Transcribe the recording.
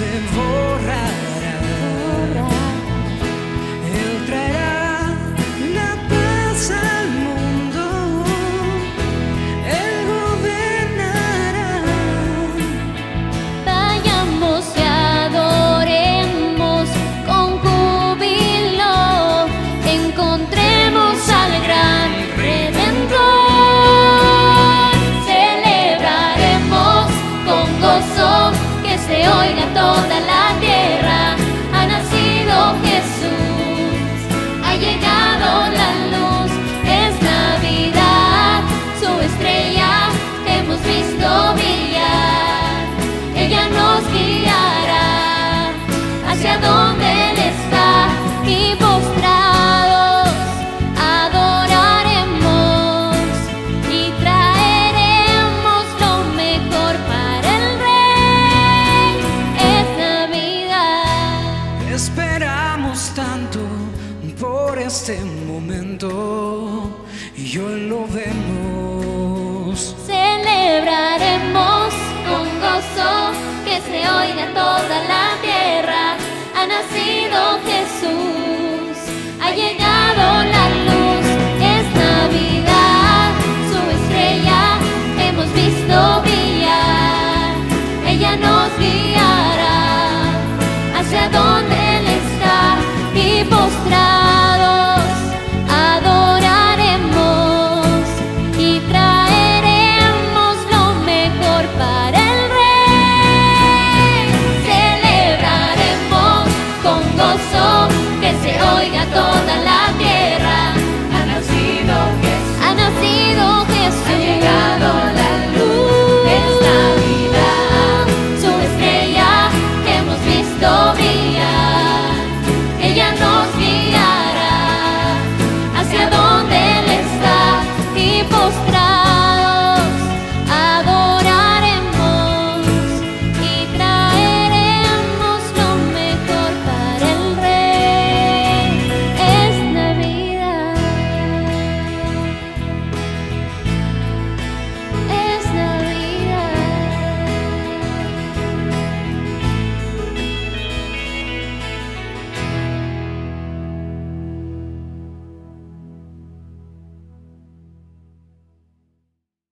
dancing Esperamos tanto por este momento y hoy lo vemos.